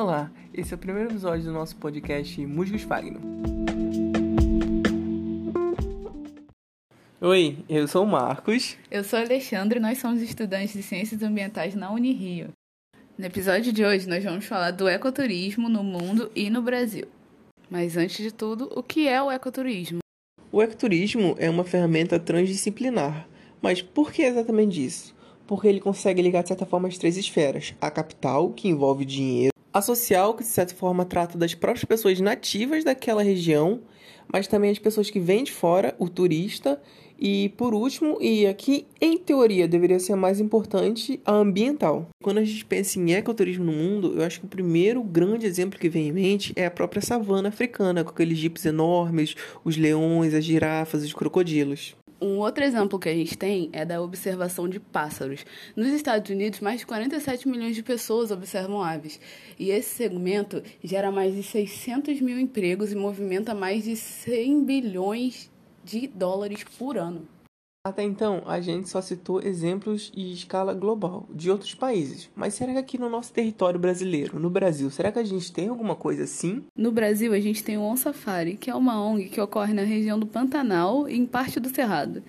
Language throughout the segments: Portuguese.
Olá, esse é o primeiro episódio do nosso podcast Musgos Fagno. Oi, eu sou o Marcos. Eu sou Alexandre e nós somos estudantes de Ciências Ambientais na Unirio. No episódio de hoje, nós vamos falar do ecoturismo no mundo e no Brasil. Mas antes de tudo, o que é o ecoturismo? O ecoturismo é uma ferramenta transdisciplinar. Mas por que exatamente isso? Porque ele consegue ligar, de certa forma, as três esferas: a capital, que envolve dinheiro, a social, que de certa forma trata das próprias pessoas nativas daquela região, mas também as pessoas que vêm de fora, o turista, e por último, e aqui em teoria deveria ser mais importante, a ambiental. Quando a gente pensa em ecoturismo no mundo, eu acho que o primeiro grande exemplo que vem em mente é a própria savana africana, com aqueles jipes enormes, os leões, as girafas, os crocodilos. Um outro exemplo que a gente tem é da observação de pássaros. Nos Estados Unidos, mais de 47 milhões de pessoas observam aves. E esse segmento gera mais de 600 mil empregos e movimenta mais de 100 bilhões de dólares por ano. Até então, a gente só citou exemplos em escala global, de outros países. Mas será que aqui no nosso território brasileiro, no Brasil, será que a gente tem alguma coisa assim? No Brasil, a gente tem o On Safari, que é uma ONG que ocorre na região do Pantanal e em parte do Cerrado.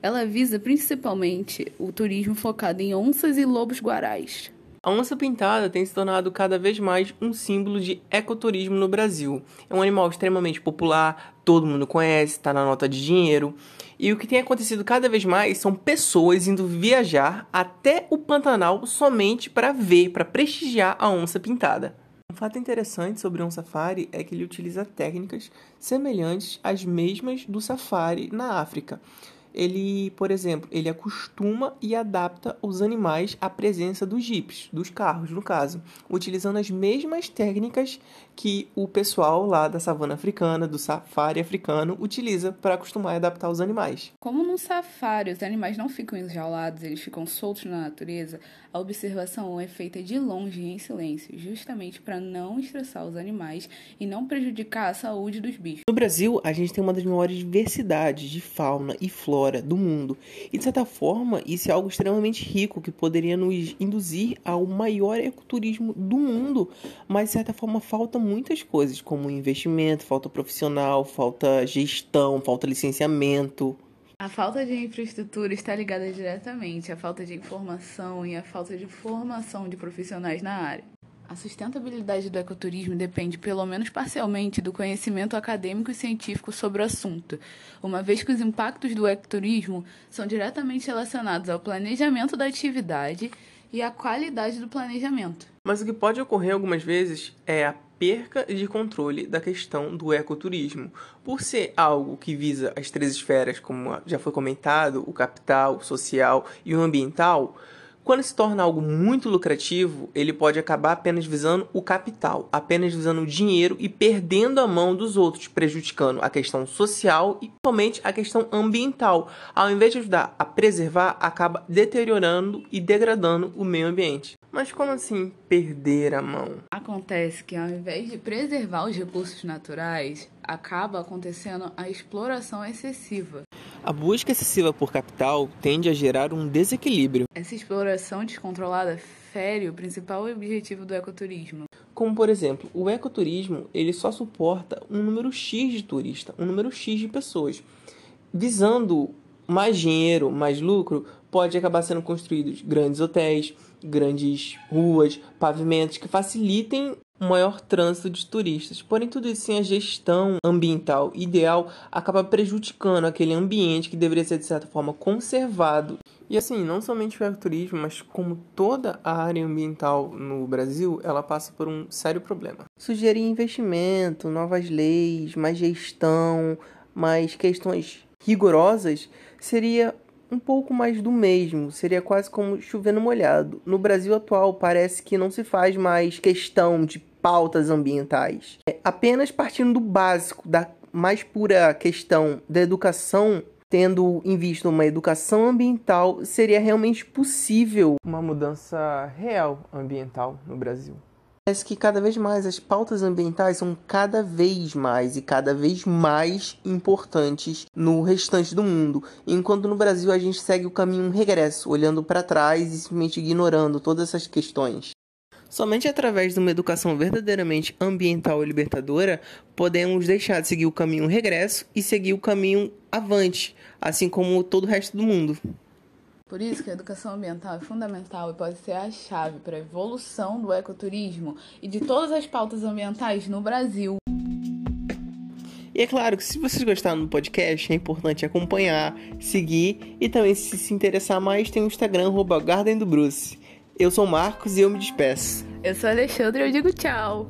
Ela visa principalmente o turismo focado em onças e lobos guarais. A onça pintada tem se tornado cada vez mais um símbolo de ecoturismo no Brasil. É um animal extremamente popular, todo mundo conhece, está na nota de dinheiro. E o que tem acontecido cada vez mais são pessoas indo viajar até o Pantanal somente para ver, para prestigiar a onça pintada. Um fato interessante sobre um safari é que ele utiliza técnicas semelhantes às mesmas do safari na África ele, por exemplo, ele acostuma e adapta os animais à presença dos jipes, dos carros, no caso, utilizando as mesmas técnicas que o pessoal lá da savana africana, do safari africano, utiliza para acostumar e adaptar os animais. Como no safari os animais não ficam enjaulados, eles ficam soltos na natureza, a observação é feita de longe e em silêncio, justamente para não estressar os animais e não prejudicar a saúde dos bichos. No Brasil, a gente tem uma das maiores diversidades de fauna e flora do mundo, e de certa forma, isso é algo extremamente rico que poderia nos induzir ao maior ecoturismo do mundo, mas de certa forma falta muitas coisas, como investimento, falta profissional, falta gestão, falta licenciamento. A falta de infraestrutura está ligada diretamente à falta de informação e à falta de formação de profissionais na área. A sustentabilidade do ecoturismo depende, pelo menos parcialmente, do conhecimento acadêmico e científico sobre o assunto, uma vez que os impactos do ecoturismo são diretamente relacionados ao planejamento da atividade e à qualidade do planejamento. Mas o que pode ocorrer algumas vezes é a perca de controle da questão do ecoturismo. Por ser algo que visa as três esferas, como já foi comentado, o capital, o social e o ambiental, quando se torna algo muito lucrativo, ele pode acabar apenas visando o capital, apenas visando o dinheiro e perdendo a mão dos outros, prejudicando a questão social e principalmente a questão ambiental. Ao invés de ajudar a preservar, acaba deteriorando e degradando o meio ambiente. Mas como assim perder a mão? Acontece que ao invés de preservar os recursos naturais, acaba acontecendo a exploração excessiva. A busca excessiva por capital tende a gerar um desequilíbrio. Essa exploração descontrolada fere o principal objetivo do ecoturismo. Como por exemplo, o ecoturismo ele só suporta um número X de turistas, um número X de pessoas. Visando mais dinheiro, mais lucro, pode acabar sendo construídos grandes hotéis, grandes ruas, pavimentos que facilitem um maior trânsito de turistas. Porém, tudo isso sem a gestão ambiental ideal acaba prejudicando aquele ambiente que deveria ser de certa forma conservado. E assim, não somente o ecoturismo, mas como toda a área ambiental no Brasil, ela passa por um sério problema. Sugerir investimento, novas leis, mais gestão, mais questões rigorosas seria um pouco mais do mesmo, seria quase como chover no molhado. No Brasil atual, parece que não se faz mais questão de pautas ambientais. É apenas partindo do básico, da mais pura questão da educação, tendo em vista uma educação ambiental, seria realmente possível uma mudança real ambiental no Brasil. Parece que cada vez mais as pautas ambientais são cada vez mais e cada vez mais importantes no restante do mundo, enquanto no Brasil a gente segue o caminho regresso, olhando para trás e simplesmente ignorando todas essas questões. Somente através de uma educação verdadeiramente ambiental e libertadora podemos deixar de seguir o caminho regresso e seguir o caminho avante, assim como todo o resto do mundo. Por isso que a educação ambiental é fundamental e pode ser a chave para a evolução do ecoturismo e de todas as pautas ambientais no Brasil. E é claro que se vocês gostaram do podcast, é importante acompanhar, seguir e também se se interessar mais, tem o Instagram, Garden do Bruce. Eu sou o Marcos e eu me despeço. Eu sou Alexandre e eu digo tchau.